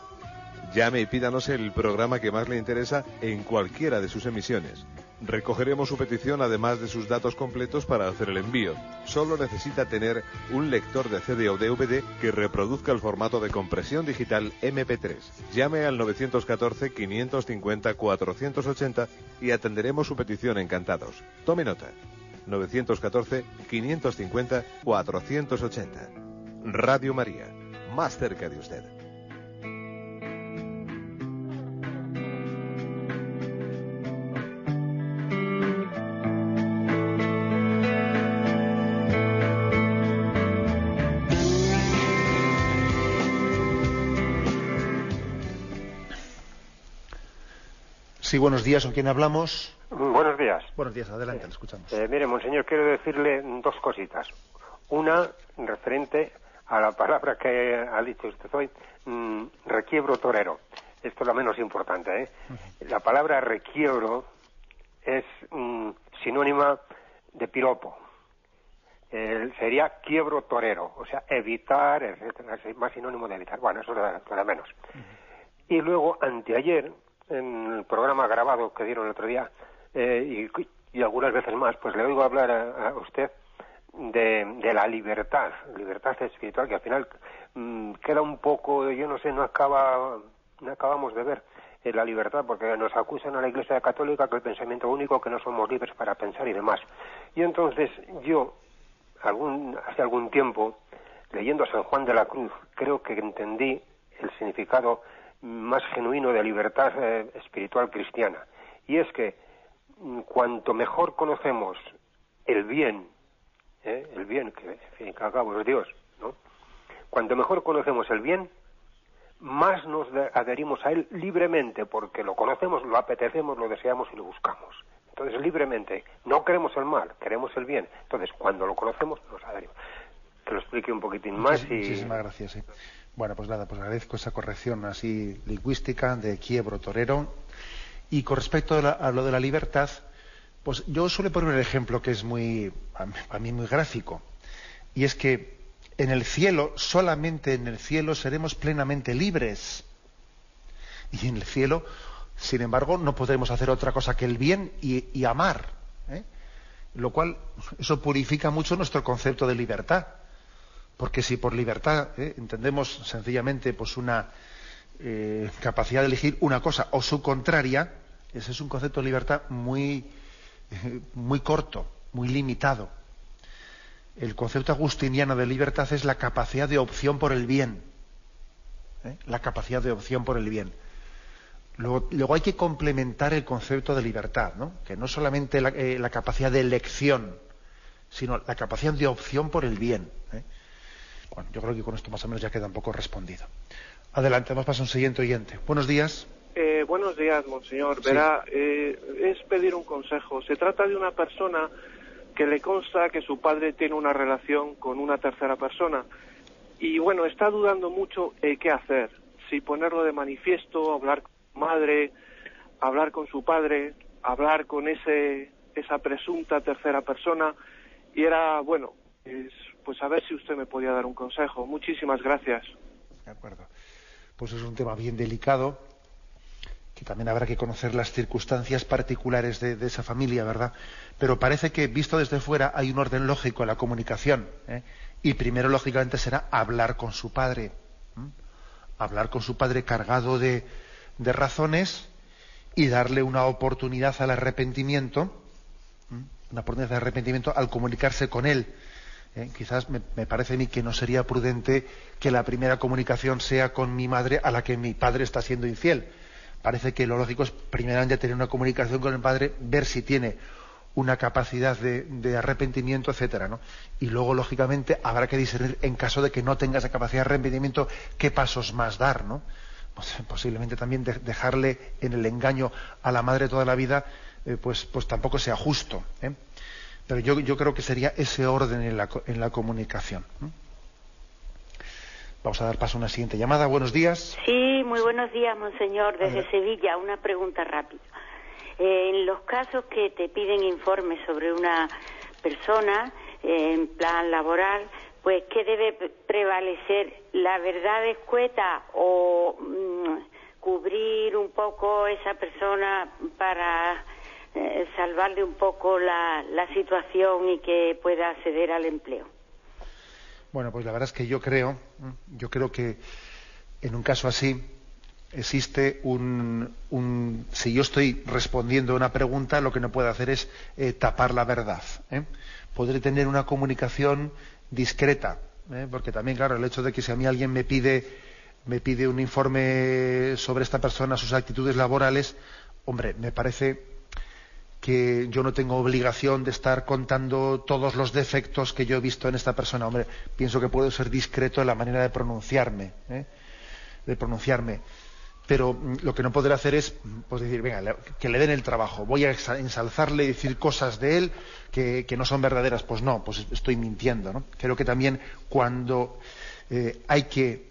Llame y pídanos el programa que más le interesa en cualquiera de sus emisiones. Recogeremos su petición además de sus datos completos para hacer el envío. Solo necesita tener un lector de CD o DVD que reproduzca el formato de compresión digital MP3. Llame al 914-550-480 y atenderemos su petición encantados. Tome nota. 914-550-480. Radio María, más cerca de usted. Sí, buenos días, ¿con quién hablamos? Buenos días. Buenos días, adelante, le escuchamos. Eh, mire, monseñor, quiero decirle dos cositas. Una, referente a la palabra que ha dicho usted hoy, mm, requiebro torero. Esto es lo menos importante, ¿eh? La palabra requiebro es mm, sinónima de piropo. Eh, sería quiebro torero, o sea, evitar, etcétera, es más sinónimo de evitar. Bueno, eso es lo de- lo de menos. Y luego, anteayer, en el programa grabado que dieron el otro día, eh, y, algunas veces más, pues le oigo hablar a, usted de, la libertad, libertad espiritual, que al final mm, queda un poco, yo no sé, no acaba, no acabamos de ver eh, la libertad, porque nos acusan a la Iglesia Católica que el pensamiento único, que no somos libres para pensar y demás. Y entonces yo, algún, hace algún tiempo, leyendo a San Juan de la Cruz, creo que entendí el significado más genuino de libertad eh, espiritual cristiana. Y es que mm, cuanto mejor conocemos el bien, ¿eh? el bien, que en fin que al es Dios, ¿no? Cuanto mejor conocemos el bien, más nos adherimos a él libremente, porque lo conocemos, lo apetecemos, lo deseamos y lo buscamos. Entonces, libremente, no queremos el mal, queremos el bien. Entonces, cuando lo conocemos, nos adherimos. Que lo explique un poquitín más y... Muchísimas gracias. sí. Bueno, pues nada, pues agradezco esa corrección así lingüística de quiebro torero. Y con respecto a, lo de la libertad, pues yo suelo poner un ejemplo que es muy, a mí- muy gráfico. Y es que en el cielo, solamente en el cielo seremos plenamente libres. Y en el cielo, sin embargo, no podremos hacer otra cosa que el bien y, y amar. ¿eh? Lo cual, eso purifica mucho nuestro concepto de libertad. Porque si por libertad ¿eh? entendemos sencillamente pues una eh, capacidad de elegir una cosa o su contraria, ese es un concepto de libertad muy, eh, muy corto, muy limitado. El concepto agustiniano de libertad es la capacidad de opción por el bien. La capacidad de opción por el bien. Luego, hay que complementar el concepto de libertad, ¿no? que no solamente la, capacidad de elección, sino la capacidad de opción por el bien. Bueno, yo creo que con esto más o menos ya queda un poco respondido. Adelante, vamos a pasar a un siguiente oyente. Buenos días. Eh, buenos días, monseñor. Sí. Verá, eh, es pedir un consejo. Se trata de una persona que le consta que su padre tiene una relación con una tercera persona. Y bueno, está dudando mucho eh, qué hacer. Si ponerlo de manifiesto, hablar con su madre, hablar con su padre, hablar con ese, esa presunta tercera persona. Y era, bueno, es, pues a ver si usted me podía dar un consejo. Muchísimas gracias. De acuerdo. Pues es un tema bien delicado, que también habrá que conocer las circunstancias particulares de, esa familia, ¿verdad? Pero parece que, visto desde fuera, hay un orden lógico en la comunicación. ¿eh? Y primero, lógicamente, será hablar con su padre. Hablar con su padre cargado de, razones y darle una oportunidad al arrepentimiento, una oportunidad de arrepentimiento al comunicarse con él. ¿Eh? Quizás me, parece a mí que no sería prudente que la primera comunicación sea con mi madre a la que mi padre está siendo infiel. Parece que lo lógico es primeramente tener una comunicación con el padre, ver si tiene una capacidad de, arrepentimiento, etcétera, ¿no? Y luego, lógicamente, habrá que discernir, en caso de que no tenga esa capacidad de arrepentimiento, qué pasos más dar, ¿no? Pues, posiblemente también dejarle en el engaño a la madre toda la vida, eh, pues, pues tampoco sea justo. ¿eh? Pero yo, yo, creo que sería ese orden en la, en la comunicación. Vamos a dar paso a una siguiente llamada. Buenos días. Sí, muy buenos días, monseñor, desde Sevilla. Una pregunta rápida. Eh, en los casos que te piden informes sobre una persona eh, en plan laboral, pues ¿qué debe prevalecer? ¿La verdad escueta o mm, cubrir un poco esa persona para eh, salvarle un poco la, la situación y que pueda acceder al empleo? Bueno, pues la verdad es que yo creo, yo creo que en un caso así existe un, si yo estoy respondiendo a una pregunta, lo que no puedo hacer es eh, tapar la verdad. ¿eh? Podré tener una comunicación discreta, ¿eh? porque también, claro, el hecho de que si a mí alguien me pide, me pide un informe sobre esta persona, sus actitudes laborales, hombre, me parece que yo no tengo obligación de estar contando todos los defectos que yo he visto en esta persona. Hombre, pienso que puedo ser discreto en la manera de pronunciarme, ¿eh? de pronunciarme. Pero mm, lo que no podré hacer es pues, decir, venga, que le den el trabajo. Voy a ensalzarle y decir cosas de él que, no son verdaderas. Pues no, pues estoy mintiendo. Creo que también cuando eh, hay que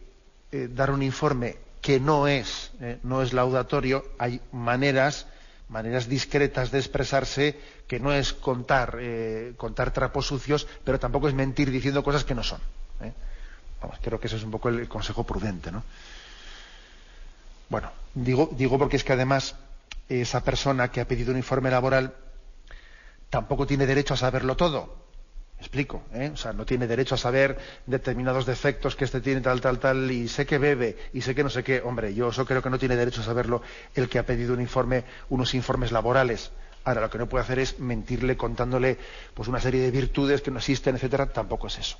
eh, dar un informe que no es, no es laudatorio, hay maneras maneras discretas de expresarse que no es contar, eh, contar trapos sucios, pero tampoco es mentir diciendo cosas que no son. ¿eh? creo que ese es un poco el, consejo prudente. ¿no? Bueno, digo, digo porque es que además esa persona que ha pedido un informe laboral tampoco tiene derecho a saberlo todo explico, ¿eh? o sea, no tiene derecho a saber determinados defectos que este tiene tal, tal, tal, y sé que bebe, y sé que no sé qué. Hombre, yo eso creo que no tiene derecho a saberlo el que ha pedido un informe, unos informes laborales. Ahora, lo que no puede hacer es mentirle contándole pues una serie de virtudes que no existen, etcétera. Tampoco es eso.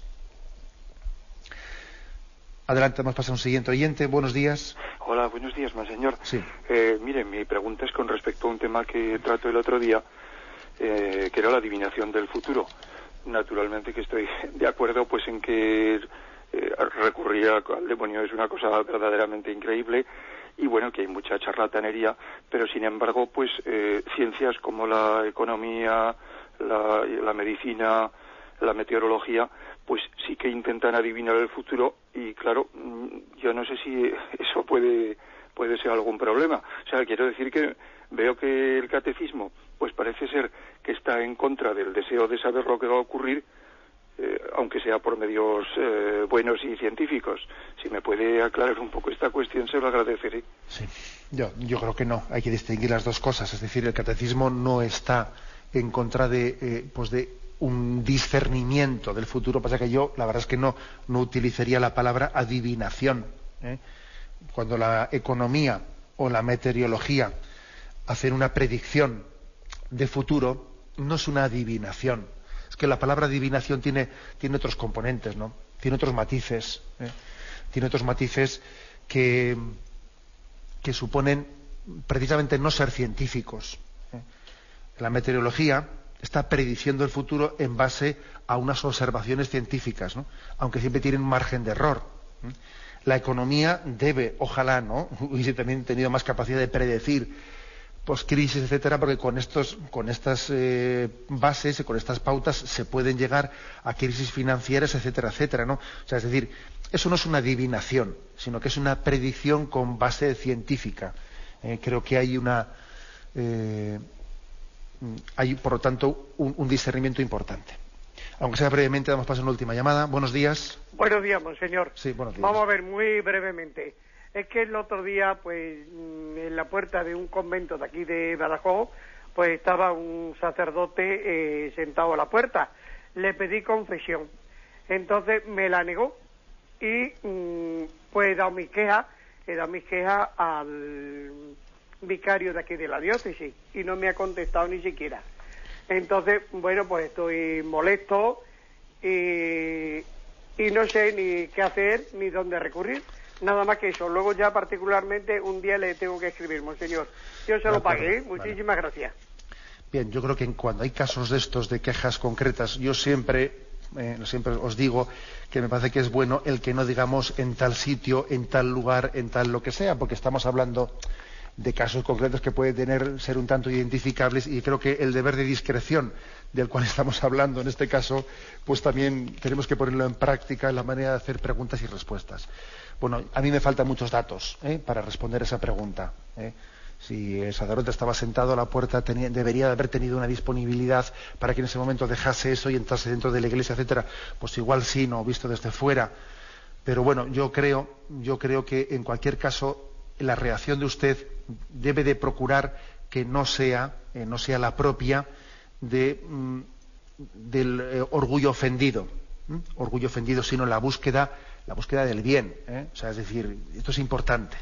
Adelante, vamos a pasar a un siguiente oyente. Buenos días. Hola, buenos días, señor. Sí. Eh, mire, mi pregunta es con respecto a un tema que trato el otro día, eh, que era la adivinación del futuro naturalmente que estoy de acuerdo pues en que eh, recurrir al demonio es una cosa verdaderamente increíble y bueno que hay mucha charlatanería pero sin embargo pues eh, ciencias como la economía la, la medicina la meteorología pues sí que intentan adivinar el futuro y claro mm, yo no sé si eso puede puede ser algún problema. O sea quiero decir que veo que el catecismo pues parece ser que está en contra del deseo de saber lo que va a ocurrir, eh, aunque sea por medios eh, buenos y científicos. Si me puede aclarar un poco esta cuestión, se lo agradeceré. Sí, yo, creo que no. Hay que distinguir las dos cosas. Es decir, el catecismo no está en contra de, eh, pues de un discernimiento del futuro. Pasa que yo, la verdad es que no, no utilizaría la palabra adivinación. Cuando la economía o la meteorología hacen una predicción de futuro no es una adivinación. Es que la palabra adivinación tiene, tiene otros componentes, ¿no? Tiene otros matices. ¿eh? Tiene otros matices que, que suponen precisamente no ser científicos. ¿eh? La meteorología está prediciendo el futuro en base a unas observaciones científicas, ¿no? aunque siempre tienen margen de error. ¿eh? La economía debe, ojalá, ¿no? hubiese también tenido más capacidad de predecir crisis etcétera, porque con, estos, con estas eh, bases y con estas pautas se pueden llegar a crisis financieras, etcétera, etcétera, ¿no? O sea, es decir, eso no es una adivinación, sino que es una predicción con base científica. Eh, creo que hay una eh, hay, por lo tanto, un, discernimiento importante. Aunque sea brevemente, damos paso a una última llamada. Buenos días. Buenos días, monseñor. Sí, buenos días. Vamos a ver muy brevemente es que el otro día, pues, mm, en la puerta de un convento de aquí de Badajoz, pues estaba un sacerdote eh, sentado a la puerta. Le pedí confesión. Entonces me la negó y mm, pues he dado mis quejas, he dado mis quejas al vicario de aquí de la diócesis y no me ha contestado ni siquiera. Entonces, bueno, pues estoy molesto y no sé ni qué hacer ni dónde recurrir. Nada más que eso. Luego ya particularmente un día le tengo que escribir, monseñor. Yo se lo pagué. ¿eh? Muchísimas gracias. Bien, yo creo que cuando hay casos de estos, de quejas concretas, yo siempre, eh, siempre os digo que me parece que es bueno el que no digamos en tal sitio, en tal lugar, en tal lo que sea, porque estamos hablando de casos concretos que pueden tener, ser un tanto identificables y creo que el deber de discreción del cual estamos hablando en este caso, pues también tenemos que ponerlo en práctica en la manera de hacer preguntas y respuestas. Bueno, a mí me faltan muchos datos ¿eh? para responder esa pregunta. ¿eh? si el sacerdote estaba sentado a la puerta, debería de haber tenido una disponibilidad para que en ese momento dejase eso y entrase dentro de la iglesia, etcétera. Pues igual sí, no, visto desde fuera. Pero bueno, yo creo, yo creo que en cualquier caso la reacción de usted debe de procurar que no sea, eh, no sea la propia de, mm, del orgullo ofendido, orgullo ofendido, sino la búsqueda, la búsqueda del bien. ¿eh? O sea, es decir, esto es importante.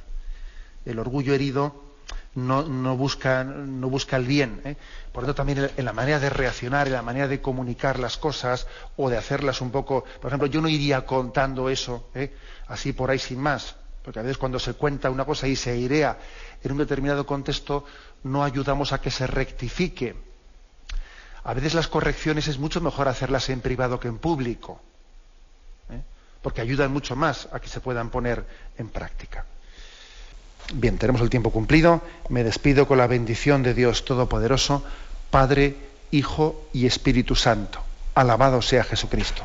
El orgullo herido no, busca, el bien. ¿eh? Por lo tanto, también en la manera de reaccionar, en la manera de comunicar las cosas o de hacerlas un poco. Por ejemplo, yo no iría contando eso ¿eh? así por ahí sin más. Porque a veces cuando se cuenta una cosa y se airea en un determinado contexto, no ayudamos a que se rectifique. A veces las correcciones es mucho mejor hacerlas en privado que en público. Porque ayudan mucho más a que se puedan poner en práctica. Bien, tenemos el tiempo cumplido. Me despido con la bendición de Dios Todopoderoso, Padre, Hijo y Espíritu Santo. Alabado sea Jesucristo.